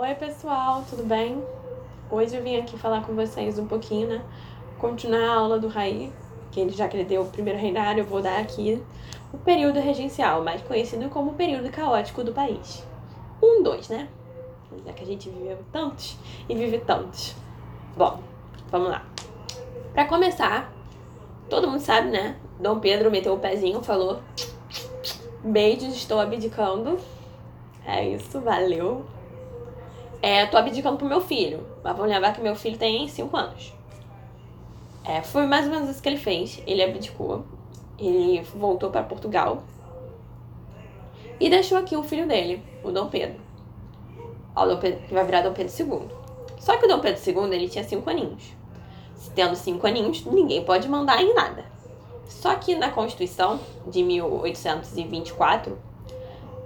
Oi, pessoal, tudo bem? Hoje eu vim aqui falar com vocês um pouquinho, né? Continuar a aula do Raí, que ele já que ele deu o primeiro reinário, eu vou dar aqui o período regencial, mais conhecido como período caótico do país. Um, dois, né? Já que a gente viveu tantos e vive tantos. Bom, vamos lá. Para começar, todo mundo sabe, né? Dom Pedro meteu o pezinho, falou: Beijos, estou abdicando. É isso, valeu. É, tô abdicando pro meu filho. Mas vamos lembrar que meu filho tem 5 anos. É, foi mais ou menos isso que ele fez. Ele abdicou. Ele voltou para Portugal. E deixou aqui o filho dele, o Dom Pedro. O Dom Pedro que vai virar Dom Pedro II. Só que o Dom Pedro II ele tinha 5 aninhos. Tendo 5 aninhos, ninguém pode mandar em nada. Só que na Constituição de 1824,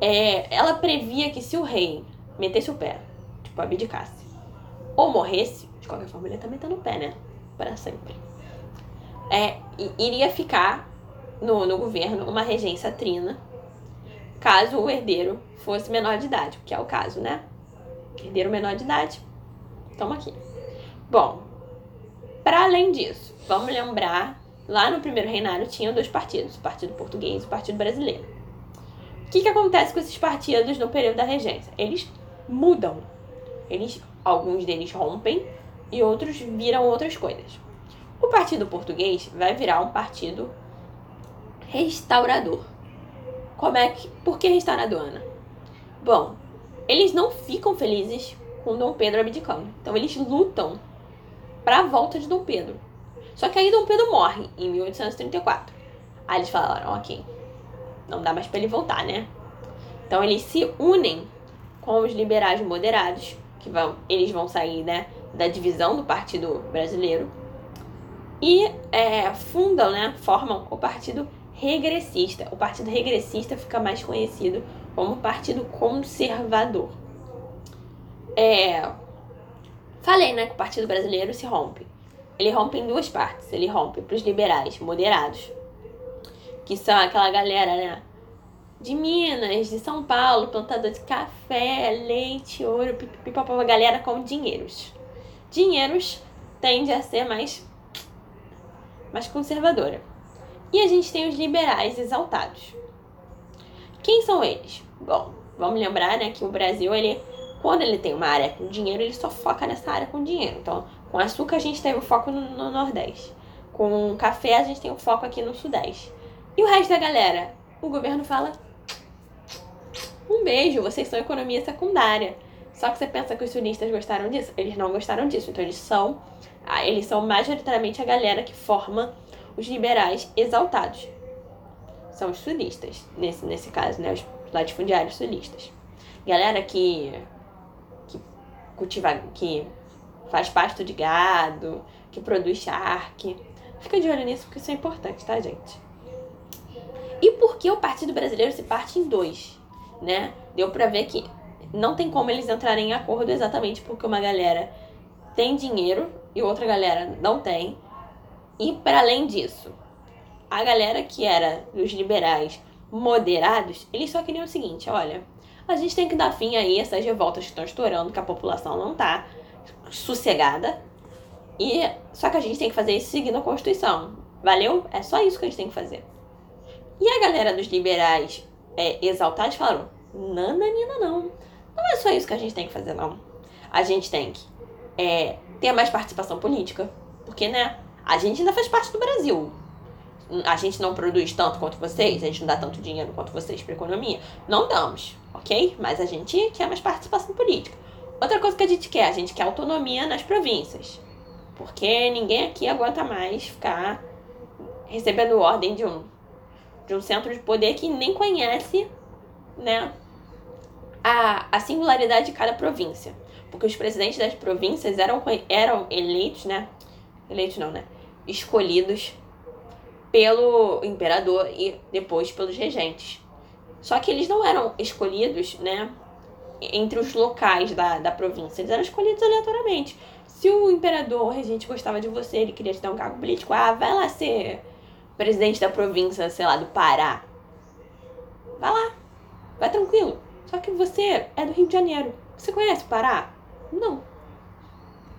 é, ela previa que se o rei metesse o pé tipo, abdicasse. Ou morresse, de qualquer forma ele também tá no pé, né? Para sempre. É, iria ficar no, no governo uma regência trina, caso o herdeiro fosse menor de idade, que é o caso, né? Herdeiro menor de idade. Toma aqui. Bom, para além disso, vamos lembrar, lá no primeiro reinado tinham dois partidos, o Partido Português e o Partido Brasileiro. O que, que acontece com esses partidos no período da regência? Eles mudam eles, alguns deles rompem e outros viram outras coisas. O Partido Português vai virar um partido restaurador. Como é que, por que restaurador, Ana? Bom, eles não ficam felizes com Dom Pedro abdicando. Então eles lutam para a volta de Dom Pedro. Só que aí Dom Pedro morre em 1834. Aí eles falaram, ok, não dá mais para ele voltar, né? Então eles se unem com os liberais moderados que vão, eles vão sair né, da divisão do Partido Brasileiro e é, fundam, né, formam o Partido Regressista. O Partido Regressista fica mais conhecido como Partido Conservador. É, falei né, que o Partido Brasileiro se rompe. Ele rompe em duas partes. Ele rompe para os liberais moderados, que são aquela galera né, de Minas, de São Paulo, plantador de café, leite, ouro, pipopó, galera com dinheiros. Dinheiros tende a ser mais, mais conservadora. E a gente tem os liberais exaltados. Quem são eles? Bom, vamos lembrar né, que o Brasil, ele, quando ele tem uma área com dinheiro, ele só foca nessa área com dinheiro. Então, com açúcar a gente tem o foco no, no Nordeste. Com café a gente tem o foco aqui no Sudeste. E o resto da galera? O governo fala um beijo, vocês são economia secundária. Só que você pensa que os sionistas gostaram disso? Eles não gostaram disso. Então eles são, eles são majoritariamente a galera que forma os liberais exaltados. São os sulistas, nesse, nesse caso, né? Os latifundiários sulistas. Galera que, que cultiva, que faz pasto de gado, que produz charque. Fica de olho nisso porque isso é importante, tá, gente? E por que o Partido Brasileiro se parte em dois? Né? Deu pra ver que não tem como eles entrarem em acordo exatamente porque uma galera tem dinheiro e outra galera não tem. E para além disso, a galera que era dos liberais moderados, eles só queriam o seguinte, olha, a gente tem que dar fim aí a essas revoltas que estão estourando, que a população não tá sossegada. E só que a gente tem que fazer isso seguindo a Constituição. Valeu? É só isso que a gente tem que fazer. E a galera dos liberais é, exaltados falaram: nananina, não. Não é só isso que a gente tem que fazer, não. A gente tem que é, ter mais participação política. Porque, né? A gente ainda faz parte do Brasil. A gente não produz tanto quanto vocês, a gente não dá tanto dinheiro quanto vocês para economia. Não damos, ok? Mas a gente quer mais participação política. Outra coisa que a gente quer, a gente quer autonomia nas províncias. Porque ninguém aqui aguenta mais ficar recebendo ordem de um de um centro de poder que nem conhece, né, a, a singularidade de cada província. Porque os presidentes das províncias eram, eram eleitos, né, eleitos não, né, escolhidos pelo imperador e depois pelos regentes. Só que eles não eram escolhidos, né, entre os locais da, da província, eles eram escolhidos aleatoriamente. Se o imperador, o regente gostava de você, ele queria te dar um cargo político, ah, vai lá ser presidente da província, sei lá, do Pará. Vai lá. Vai tranquilo. Só que você é do Rio de Janeiro. Você conhece o Pará? Não.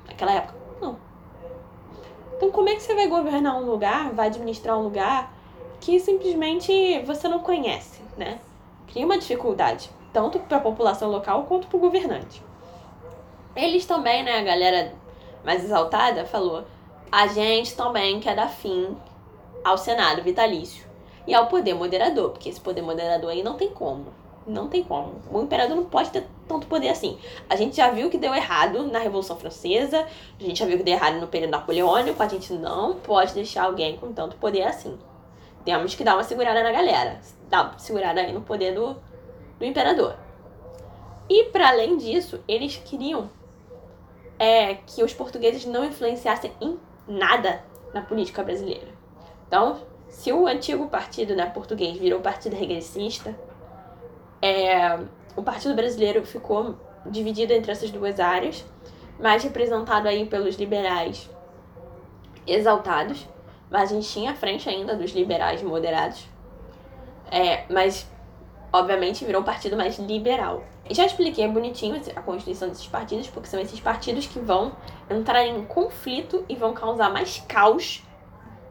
Naquela época, não. Então, como é que você vai governar um lugar, vai administrar um lugar que simplesmente você não conhece, né? Cria uma dificuldade, tanto para a população local quanto para o governante. Eles também, né, a galera mais exaltada falou: a gente também quer dar fim ao Senado vitalício e ao poder moderador, porque esse poder moderador aí não tem como. Não tem como. O imperador não pode ter tanto poder assim. A gente já viu que deu errado na Revolução Francesa, a gente já viu que deu errado no período napoleônico, a gente não pode deixar alguém com tanto poder assim. Temos que dar uma segurada na galera, dar uma segurada aí no poder do, do imperador. E para além disso, eles queriam é, que os portugueses não influenciassem em nada na política brasileira. Então, se o antigo partido né, português virou partido regressista, é, o Partido Brasileiro ficou dividido entre essas duas áreas, mais representado aí pelos liberais exaltados, mas a gente tinha a frente ainda dos liberais moderados, é, mas obviamente virou um partido mais liberal. Já expliquei bonitinho a constituição desses partidos, porque são esses partidos que vão entrar em conflito e vão causar mais caos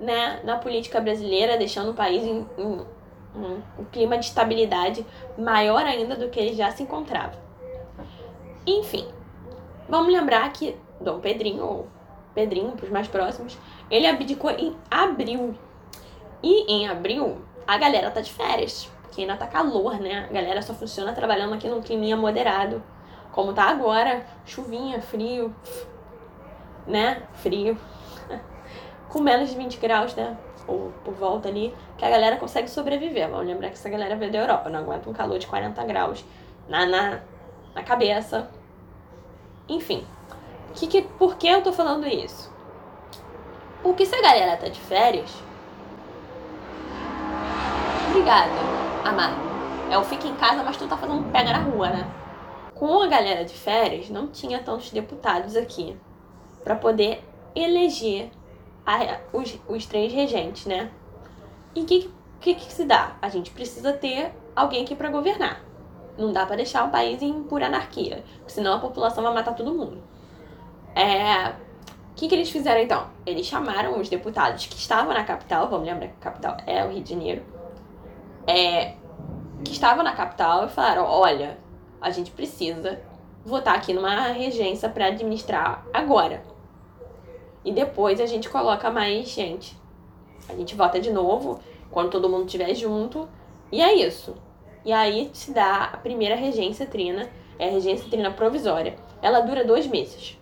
né, na política brasileira, deixando o país em, em um, clima de estabilidade maior ainda do que ele já se encontrava. Enfim, vamos lembrar que Dom Pedrinho, ou Pedrinho para os mais próximos, ele abdicou em abril. E em abril, a galera tá de férias, porque ainda tá calor, né? A galera só funciona trabalhando aqui num clima moderado. Como tá agora, chuvinha, frio, né? Frio com menos de 20 graus, né? Ou por volta ali, que a galera consegue sobreviver. Vamos lembrar que essa galera veio da Europa, não aguenta um calor de 40 graus na, na, na cabeça. Enfim, que, que, por que eu tô falando isso? Porque se a galera tá de férias. Obrigada, amado. É o fica em casa, mas tu tá fazendo pega na rua, né? Com a galera de férias, não tinha tantos deputados aqui para poder eleger a, os, os regentes, né? E o que, que, que se dá? A gente precisa ter alguém aqui para governar. Não dá para deixar o país em pura anarquia, senão a população vai matar todo mundo. É, o que, que eles fizeram então? Eles chamaram os deputados que estavam na capital, vamos lembrar que a capital é o Rio de Janeiro, é, que estavam na capital e falaram: olha, a gente precisa votar aqui numa regência para administrar agora. E depois a gente coloca mais gente. A gente vota de novo quando todo mundo estiver junto. E é isso. E aí se dá a primeira regência trina, é a regência trina provisória. Ela dura dois meses.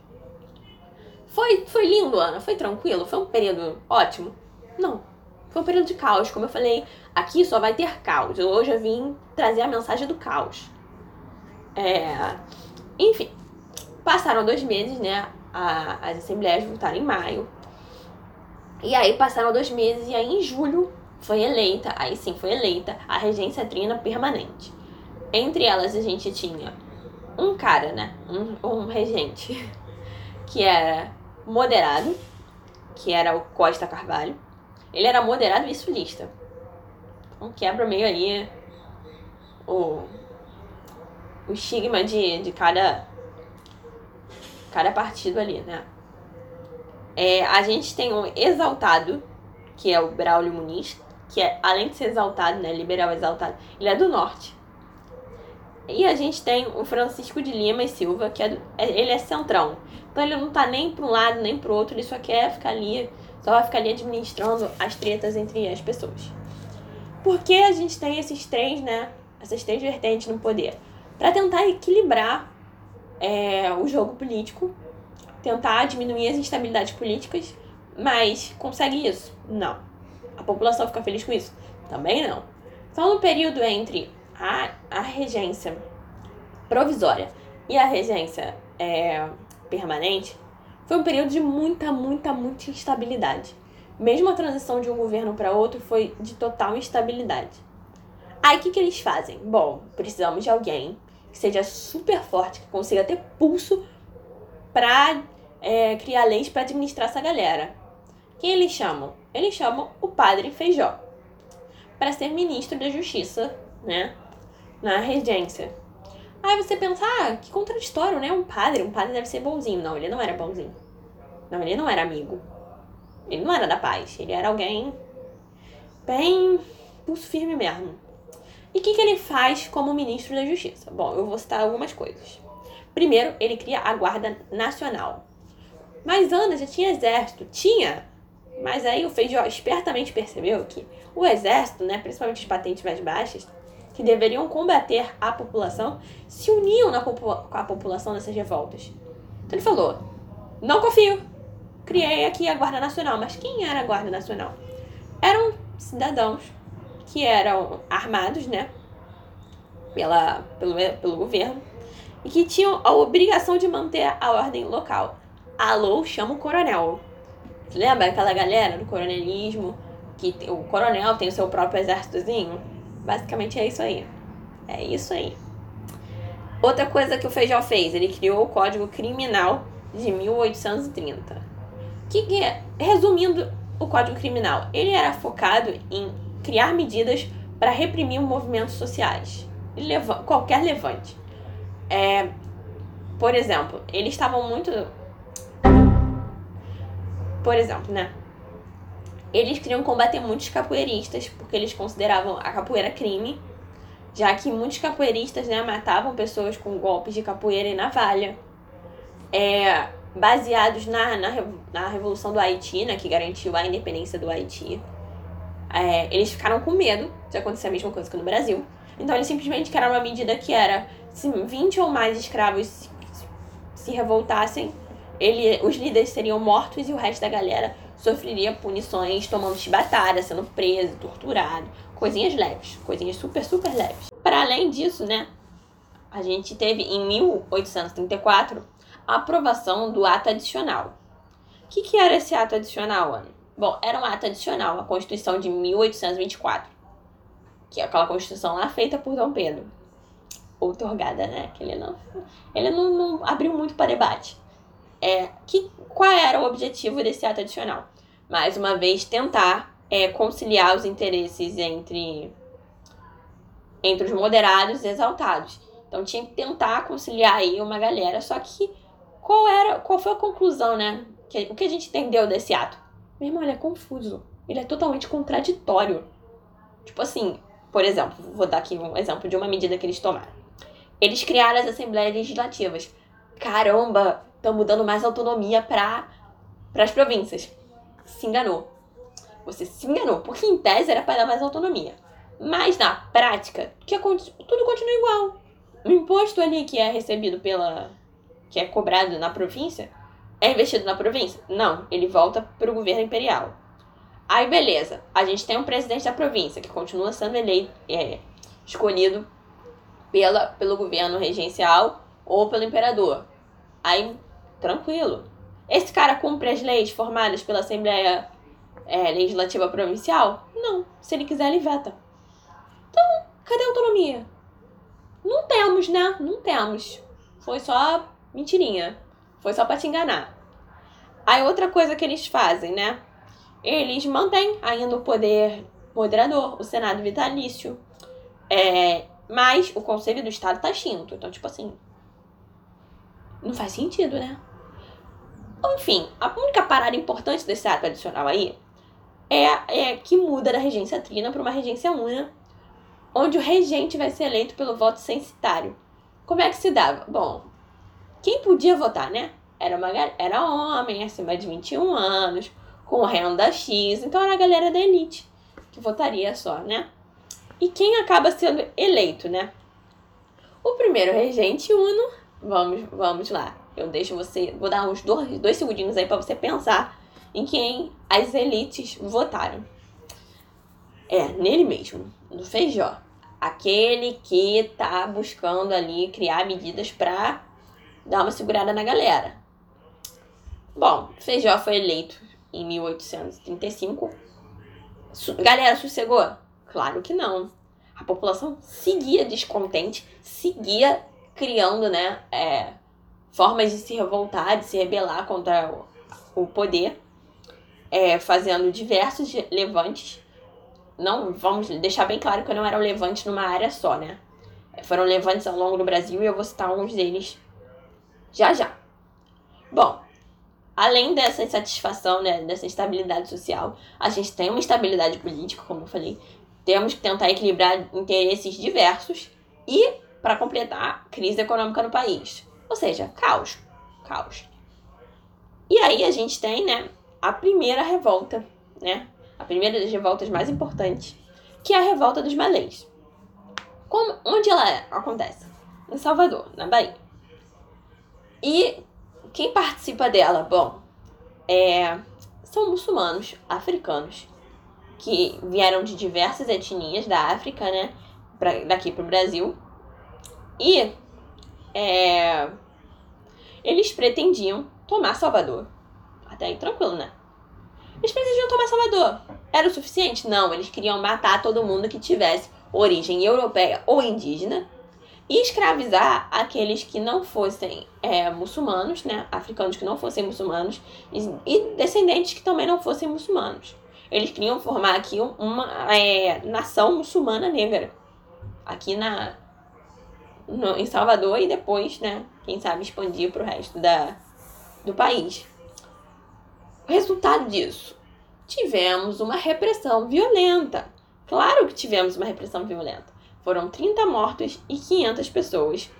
Foi, foi lindo, Ana? Foi tranquilo? Foi um período ótimo? Não. Foi um período de caos. Como eu falei, aqui só vai ter caos. Hoje eu vim trazer a mensagem do caos. É... Enfim, passaram dois meses, né? A, as assembleias voltaram em maio. E aí passaram dois meses e aí em julho foi eleita, aí sim foi eleita, a regência trina permanente. Entre elas a gente tinha um cara, né? Um, um regente que era moderado, que era o Costa Carvalho. Ele era moderado e sulista. Então quebra meio aí o, o estigma de, de cada cada partido ali, né? É, a gente tem um exaltado, que é o Braulio Muniz, que é, além de ser exaltado, né, liberal exaltado, ele é do norte. E a gente tem o Francisco de Lima e Silva, que é, do, é ele é centrão. Então ele não tá nem para um lado nem para o outro, ele só quer ficar ali, só vai ficar ali administrando as tretas entre as pessoas. Por que a gente tem esses três, né, essas três vertentes no poder? Para tentar equilibrar é, o jogo político, tentar diminuir as instabilidades políticas, mas consegue isso? Não. A população fica feliz com isso? Também não. Então, no período entre a, a regência provisória e a regência é, permanente, foi um período de muita, muita, muita instabilidade. Mesmo a transição de um governo para outro foi de total instabilidade. Aí o que, que eles fazem? Bom, precisamos de alguém que seja super forte, que consiga ter pulso para é, criar leis para administrar essa galera. Quem eles chamam? Eles chamam o padre Feijó para ser ministro da Justiça, né, na regência. Aí você pensa, ah, que contraditório, né? Um padre, um padre deve ser bonzinho. Não, ele não era bonzinho. Não, ele não era amigo. Ele não era da paz. Ele era alguém bem pulso firme mesmo. E o que, que ele faz como ministro da Justiça? Bom, eu vou citar algumas coisas. Primeiro, ele cria a Guarda Nacional. Mas Ana já tinha exército. Tinha. Mas aí o Feijó espertamente percebeu que o exército, né, principalmente as patentes mais baixas, que deveriam combater a população, se uniam na, com a população nessas revoltas. Então ele falou: não confio. Criei aqui a Guarda Nacional. Mas quem era a Guarda Nacional? Eram cidadãos que eram armados, né? Pela, pelo, pelo governo e que tinham a obrigação de manter a ordem local. Alô, chama o coronel. Lembra aquela galera do coronelismo? Que o coronel tem o seu próprio exércitozinho? Basicamente é isso aí. É isso aí. Outra coisa que o Feijó fez, ele criou o Código Criminal de 1830. Que, que é, resumindo o Código Criminal, ele era focado em criar medidas para reprimir movimentos sociais, leva, qualquer levante. É, por exemplo, eles estavam muito. Por exemplo, né? Eles queriam combater muitos capoeiristas, porque eles consideravam a capoeira crime, já que muitos capoeiristas né, matavam pessoas com golpes de capoeira e navalha. É, baseados na, na, na Revolução do Haiti, né, que garantiu a independência do Haiti. É, eles ficaram com medo de acontecer a mesma coisa que no Brasil. Então eles simplesmente criaram uma medida que era se 20 ou mais escravos se, se revoltassem, ele, os líderes seriam mortos e o resto da galera sofreria punições tomando chibatada, sendo preso, torturado, coisinhas leves, coisinhas super, super leves. Para além disso, né, a gente teve em 1834 a aprovação do ato adicional. O que, que era esse ato adicional, Ana? Bom, era um ato adicional à Constituição de 1824, que é aquela Constituição lá feita por Dom Pedro outorgada, né? Que ele não, ele não, não abriu muito para debate. É, que, qual era o objetivo desse ato adicional? Mais uma vez, tentar é, conciliar os interesses entre, entre os moderados e exaltados. Então tinha que tentar conciliar aí uma galera, só que qual era, qual foi a conclusão, né? Que, o que a gente entendeu desse ato? Meu irmão, ele é confuso. Ele é totalmente contraditório. Tipo assim, por exemplo, vou dar aqui um exemplo de uma medida que eles tomaram. Eles criaram as assembleias legislativas. Caramba, estamos dando mais autonomia para as províncias. Se enganou. Você se enganou, porque em tese era para dar mais autonomia. Mas na prática, que tudo continua igual. O imposto ali que é recebido pela. que é cobrado na província, é investido na província? Não, ele volta para o governo imperial. Aí beleza, a gente tem um presidente da província que continua sendo eleito, é, escolhido pela, pelo governo regencial ou pelo imperador. Aí, tranquilo. Esse cara cumpre as leis formadas pela Assembleia é, Legislativa Provincial? Não. Se ele quiser, ele veta. Então, cadê a autonomia? Não temos, né? Não temos. Foi só mentirinha. Foi só para te enganar. Aí outra coisa que eles fazem, né? Eles mantêm ainda o poder moderador, o Senado vitalício. É, mas o Conselho do Estado tá extinto. Então, tipo assim. Não faz sentido, né? Enfim, a única parada importante desse ato adicional aí é, é que muda da regência trina para uma regência una, onde o regente vai ser eleito pelo voto censitário. Como é que se dava? Bom, quem podia votar, né? Era, uma, era homem acima de 21 anos, com renda X, então era a galera da elite que votaria só, né? E quem acaba sendo eleito, né? O primeiro regente uno, vamos, vamos lá. Eu deixo você, vou dar uns dois, dois segundinhos aí para você pensar em quem as elites votaram. É, nele mesmo, no Feijó. Aquele que tá buscando ali criar medidas para dar uma segurada na galera. Bom, Feijó foi eleito em 1835. Galera, sossegou? Claro que não. A população seguia descontente, seguia criando né, é, formas de se revoltar, de se rebelar contra o, o poder, é, fazendo diversos levantes. Não, vamos deixar bem claro que não era um levante numa área só, né? foram levantes ao longo do Brasil e eu vou citar alguns deles já já. Bom, além dessa insatisfação, né, dessa instabilidade social, a gente tem uma instabilidade política, como eu falei. Temos que tentar equilibrar interesses diversos e, para completar, crise econômica no país. Ou seja, caos. Caos. E aí a gente tem, né, a primeira revolta, né? A primeira das revoltas mais importantes, que é a revolta dos malês. Como, onde ela acontece? Em Salvador, na Bahia. E quem participa dela? Bom, é, são muçulmanos africanos que vieram de diversas etnias da África, né? Pra, daqui para o Brasil. E é, eles pretendiam tomar Salvador. Até aí tranquilo, né? Eles pretendiam tomar Salvador. Era o suficiente? Não, eles queriam matar todo mundo que tivesse origem europeia ou indígena e escravizar aqueles que não fossem é, muçulmanos, né, africanos que não fossem muçulmanos e, descendentes que também não fossem muçulmanos. Eles queriam formar aqui uma é, nação muçulmana negra aqui na no, em Salvador e depois, né, quem sabe expandir para o resto da, do país. O resultado disso, tivemos uma repressão violenta Claro que tivemos uma repressão violenta. Foram 30 mortos e 500 pessoas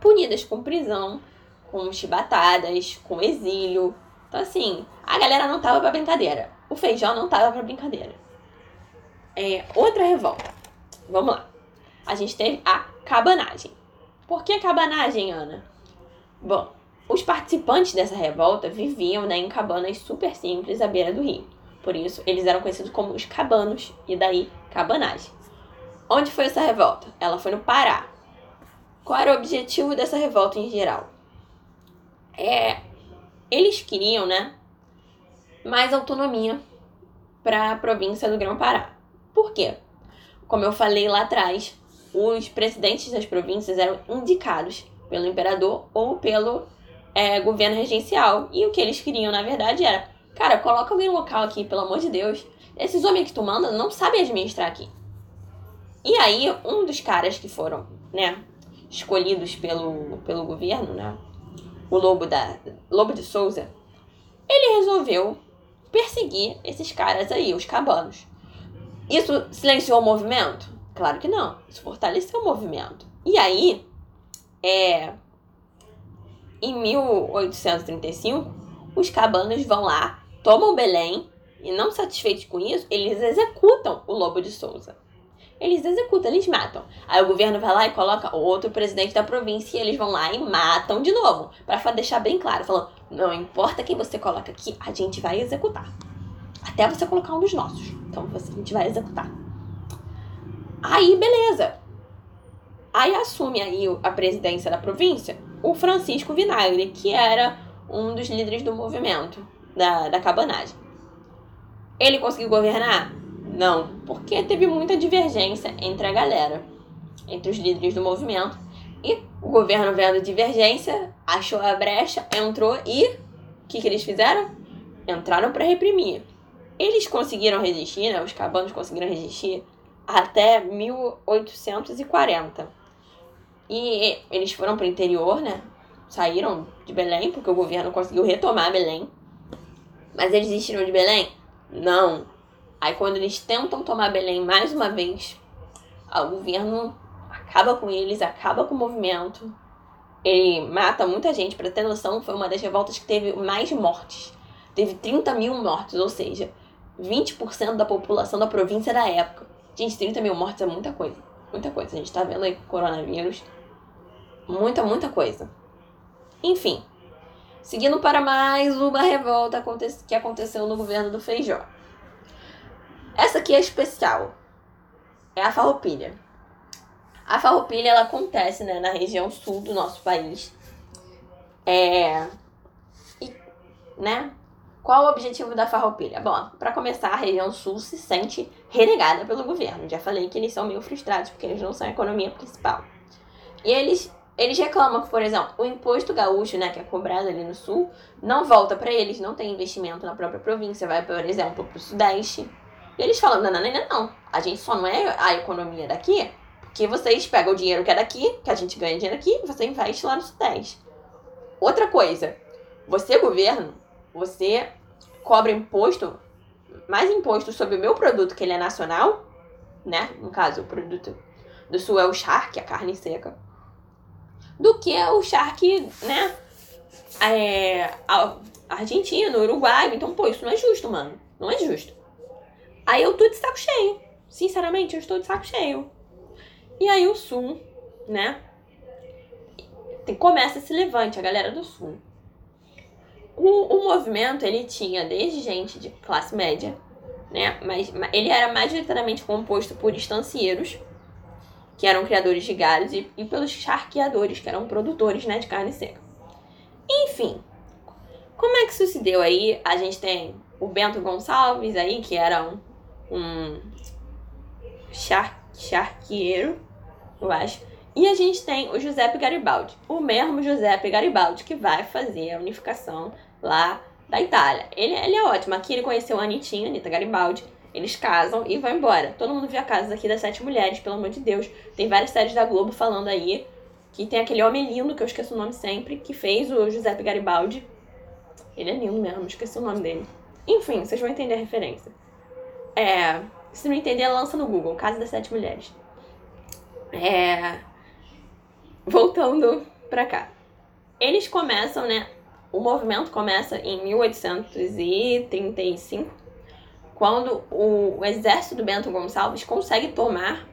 punidas com prisão, com chibatadas, com exílio. Então, assim, a galera não tava pra brincadeira. O feijão não tava pra brincadeira. É, outra revolta. Vamos lá. A gente teve a cabanagem. Por que cabanagem, Ana? Bom, os participantes dessa revolta viviam né, em cabanas super simples à beira do rio. Por isso, eles eram conhecidos como os cabanos, e daí cabanagem. Onde foi essa revolta? Ela foi no Pará. Qual era o objetivo dessa revolta em geral? É, eles queriam, né, mais autonomia para a província do Grão-Pará. Por quê? Como eu falei lá atrás, os presidentes das províncias eram indicados pelo imperador ou pelo é, governo regencial. E o que eles queriam, na verdade, era Cara, coloca alguém local aqui, pelo amor de Deus. Esses homens que tu manda não sabem administrar aqui. E aí, um dos caras que foram, né, escolhidos pelo, pelo governo, né, o Lobo da Lobo de Souza, ele resolveu perseguir esses caras aí, os cabanos. Isso silenciou o movimento? Claro que não. Isso fortaleceu o movimento. E aí, é, em 1835, os cabanos vão lá tomam Belém e, não satisfeitos com isso, eles executam o Lobo de Souza. Eles executam, eles matam. Aí o governo vai lá e coloca outro presidente da província e eles vão lá e matam de novo. para deixar bem claro, falando: não importa quem você coloca aqui, a gente vai executar. Até você colocar um dos nossos. Então a gente vai executar. Aí, beleza. Aí assume aí a presidência da província o Francisco Vinagre, que era um dos líderes do movimento da, da cabanagem. Ele conseguiu governar? Não, porque teve muita divergência entre a galera, entre os líderes do movimento. E o governo, vendo divergência, achou a brecha, entrou e o que, que eles fizeram? Entraram para reprimir. Eles conseguiram resistir, né? Os cabanos conseguiram resistir até 1840. E eles foram para o interior, né? Saíram de Belém, porque o governo conseguiu retomar Belém. Mas eles desistiram de Belém? Não. Aí quando eles tentam tomar Belém mais uma vez, o governo acaba com eles, acaba com o movimento. Ele mata muita gente, para ter noção, foi uma das revoltas que teve mais mortes. Teve 30 mil mortes, ou seja, 20% da população da província da época. Gente, 30 mil mortes é muita coisa. Muita coisa. A gente tá vendo aí coronavírus. Muita, muita coisa. Enfim, Seguindo para mais uma revolta que aconteceu no governo do Feijó. Essa aqui é especial. É a farroupilha. A farroupilha ela acontece né, na região sul do nosso país. É... E, né? Qual o objetivo da farroupilha? Bom, para começar, a região sul se sente renegada pelo governo. Já falei que eles são meio frustrados porque eles não são a economia principal. E eles eles reclamam que, por exemplo, o imposto gaúcho, né, que é cobrado ali no sul, não volta para eles, não tem investimento na própria província, vai, por exemplo, para o sudeste. E eles falam: não, não, não, não, a gente só não é a economia daqui que vocês pegam o dinheiro que é daqui, que a gente ganha dinheiro aqui, você investe lá no Sudeste. Outra coisa, você, governo, você cobra imposto, mais imposto sobre o meu produto, que ele é nacional, né? No caso, o produto do sul é o charque, a carne seca, do que o charque, né? É, argentino, uruguaio. Então, pô, isso não é justo, mano. Não é justo. Aí eu tô de saco cheio. Sinceramente, eu estou de saco cheio. E aí o sul, né? Começa esse levante, a galera do sul. O, o movimento, ele tinha desde gente de classe média, né? Mas ele era majoritariamente composto por estancieiros, que eram criadores de galhos, e, e pelos charqueadores, que eram produtores né, de carne seca. Enfim, como é que isso se deu aí? A gente tem o Bento Gonçalves aí, que era um, um char, charqueiro, eu acho. E a gente tem o Giuseppe Garibaldi, o mesmo Giuseppe Garibaldi que vai fazer a unificação lá da Itália. Ele, ele é ótimo. Aqui ele conheceu a Anitinha, Anitta Garibaldi. Eles casam e vão embora. Todo mundo vê a casa aqui das sete mulheres, pelo amor de Deus. Tem várias séries da Globo falando aí que tem aquele homem lindo, que eu esqueço o nome sempre, que fez o Giuseppe Garibaldi. Ele é lindo mesmo, esqueci o nome dele. Enfim, vocês vão entender a referência. É, se não entender, lança no Google, Casa das Sete Mulheres. É, voltando pra cá. Eles começam, né? O movimento começa em 1835, quando o, exército do Bento Gonçalves consegue tomar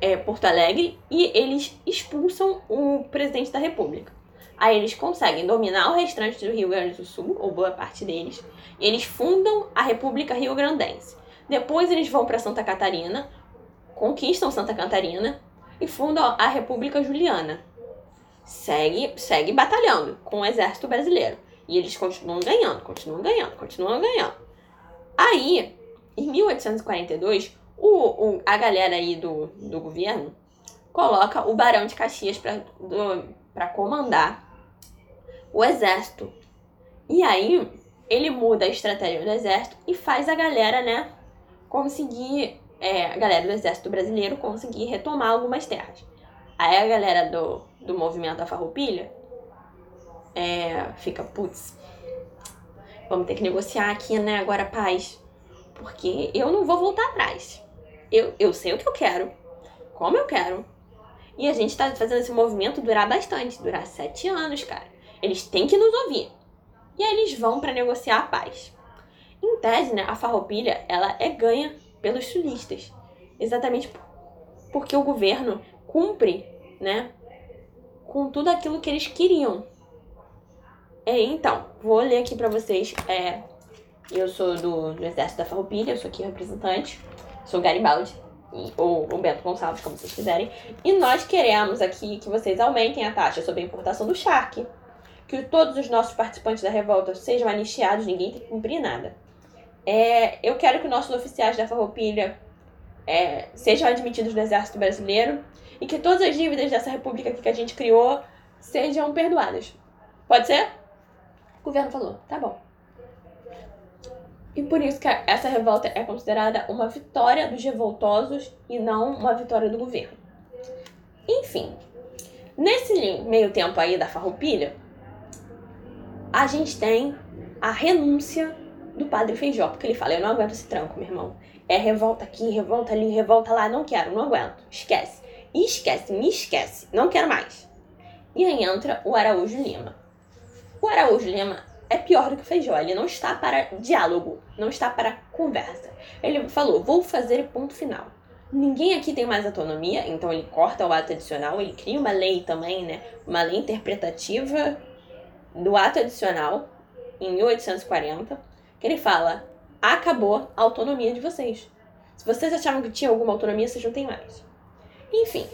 é, Porto Alegre e eles expulsam o presidente da República. Aí eles conseguem dominar o restante do Rio Grande do Sul, ou boa parte deles, e eles fundam a República Rio Grandense. Depois eles vão para Santa Catarina, conquistam Santa Catarina e fundam a República Juliana, segue, segue batalhando com o exército brasileiro. E eles continuam ganhando, continuam ganhando, continuam ganhando. Aí, em 1842, o, o, a galera aí do, do governo coloca o Barão de Caxias para comandar o exército. E aí, ele muda a estratégia do exército e faz a galera, né, conseguir, é, a galera do exército brasileiro conseguir retomar algumas terras. Aí a galera do, do movimento da farroupilha é, fica, putz, vamos ter que negociar aqui, né, agora paz. Porque eu não vou voltar atrás. Eu, eu sei o que eu quero, como eu quero. E a gente tá fazendo esse movimento durar bastante, durar sete anos, cara. Eles têm que nos ouvir. E aí eles vão para negociar a paz. Em tese, né, a farroupilha, ela é ganha pelos sulistas. Exatamente porque o governo cumpre, né, com tudo aquilo que eles queriam. É, então, vou ler aqui para vocês. É, eu sou do, do Exército da Farroupilha, eu sou aqui representante, sou Garibaldi, ou Humberto Gonçalves, como vocês quiserem. E nós queremos aqui que vocês aumentem a taxa sobre a importação do charque, que todos os nossos participantes da revolta sejam anistiados, ninguém tem que cumprir nada. É, eu quero que nossos oficiais da Farroupilha é, sejam admitidos no Exército Brasileiro e que todas as dívidas dessa república que a gente criou sejam perdoadas. Pode ser? O governo falou, tá bom. E por isso que essa revolta é considerada uma vitória dos revoltosos e não uma vitória do governo. Enfim, nesse meio tempo aí da farroupilha, a gente tem a renúncia do padre Feijó, porque ele fala: Eu não aguento esse tranco, meu irmão. É revolta aqui, revolta ali, revolta lá, não quero, não aguento. Esquece. Esquece, me esquece, não quero mais. E aí entra o Araújo Lima. O Araújo Lima é pior do que o Feijó, ele não está para diálogo, não está para conversa. Ele falou: Vou fazer ponto final. Ninguém aqui tem mais autonomia, então ele corta o ato adicional, ele cria uma lei também, né? Uma lei interpretativa do ato adicional, em 1840, que ele fala: acabou a autonomia de vocês. Se vocês achavam que tinha alguma autonomia, vocês não têm mais. Enfim.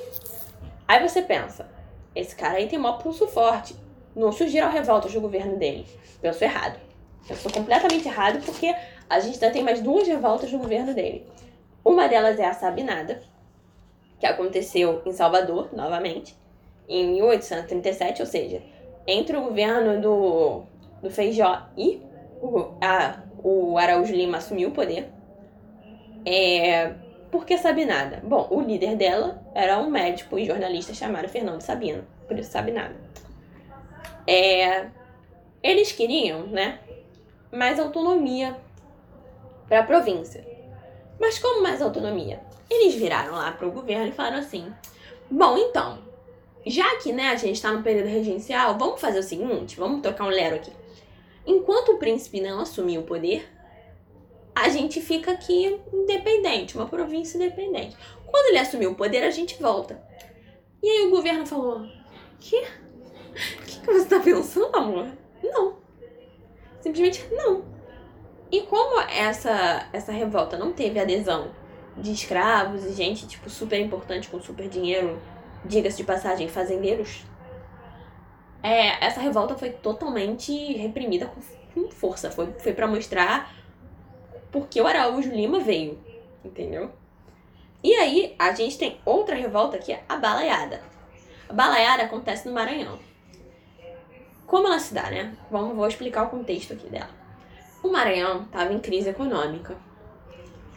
Aí você pensa: esse cara aí tem maior pulso forte. Não surgiram revoltas do governo dele. Pensou errado. Pensou completamente errado porque a gente ainda tem mais duas revoltas no governo dele. Uma delas é a Sabinada, que aconteceu em Salvador, novamente, em 1837, ou seja, entre o governo do, do Feijó e o, a, o Araújo Lima assumiu o poder. É, Por que sabe nada? Bom, o líder dela era um médico e jornalista chamado Fernando Sabino, por isso sabe nada. É, eles queriam, né, mais autonomia para a província. Mas como mais autonomia? Eles viraram lá para o governo e falaram assim: bom, então, já que né, a gente está no período regencial, vamos fazer o seguinte: vamos trocar um lero aqui. Enquanto o príncipe não assumir o poder, a gente fica aqui independente, uma província independente. Quando ele assumir o poder, a gente volta. E aí o governo falou: que? O que, que você está pensando, amor? Não. Simplesmente não. E como essa, essa revolta não teve adesão de escravos e gente, tipo, super importante com super dinheiro, diga-se de passagem, fazendeiros, é, essa revolta foi totalmente reprimida com, com força. Foi, foi para mostrar porque o Araújo Lima veio, entendeu? E aí, a gente tem outra revolta que é a balaiada. A balaiada acontece no Maranhão. Como ela se dá, né? Vamos, vou explicar o contexto aqui dela. O Maranhão estava em crise econômica.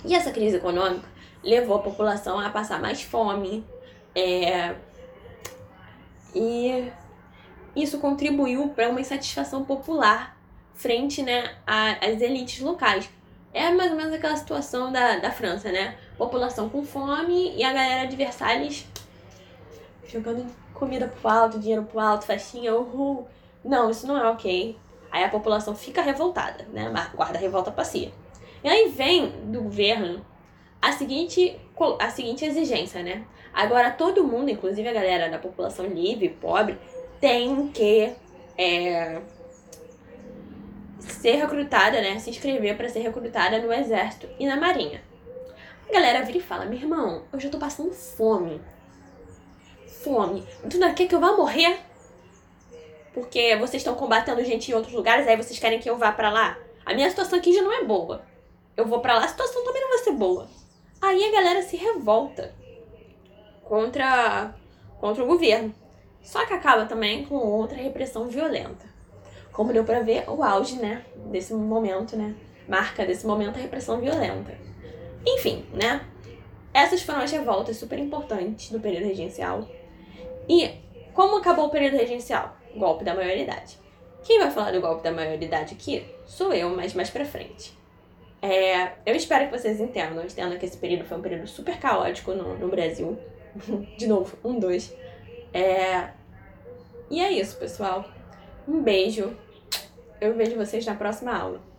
E essa crise econômica levou a população a passar mais fome. É... E isso contribuiu para uma insatisfação popular frente né, às elites locais. É mais ou menos aquela situação da, da França, né? População com fome e a galera de Versalhes jogando comida pro alto, dinheiro pro alto, festinha, uhul. Não, isso não é ok. Aí a população fica revoltada, né? Guarda a revolta pra si. E aí vem do governo a seguinte, a seguinte exigência, né? Agora todo mundo, inclusive a galera da população livre, pobre, tem que é, ser recrutada, né? Se inscrever para ser recrutada no exército e na marinha. A galera vira e fala: Meu irmão, eu já tô passando fome. Fome. Tu não quer que eu vá morrer? porque vocês estão combatendo gente em outros lugares, aí vocês querem que eu vá para lá. A minha situação aqui já não é boa. Eu vou para lá, a situação também não vai ser boa. Aí a galera se revolta contra, contra o governo. Só que acaba também com outra repressão violenta. Como deu para ver, o auge, né, desse momento, né, marca desse momento a repressão violenta. Enfim, né, essas foram as revoltas super importantes do período regencial. E como acabou o período regencial? golpe da maioridade. Quem vai falar do golpe da maioridade aqui sou eu, mas mais pra frente. É, eu espero que vocês entendam, entendam que esse período foi um período super caótico no, no Brasil. De novo, um, dois. É, e é isso, pessoal. Um beijo. Eu vejo vocês na próxima aula.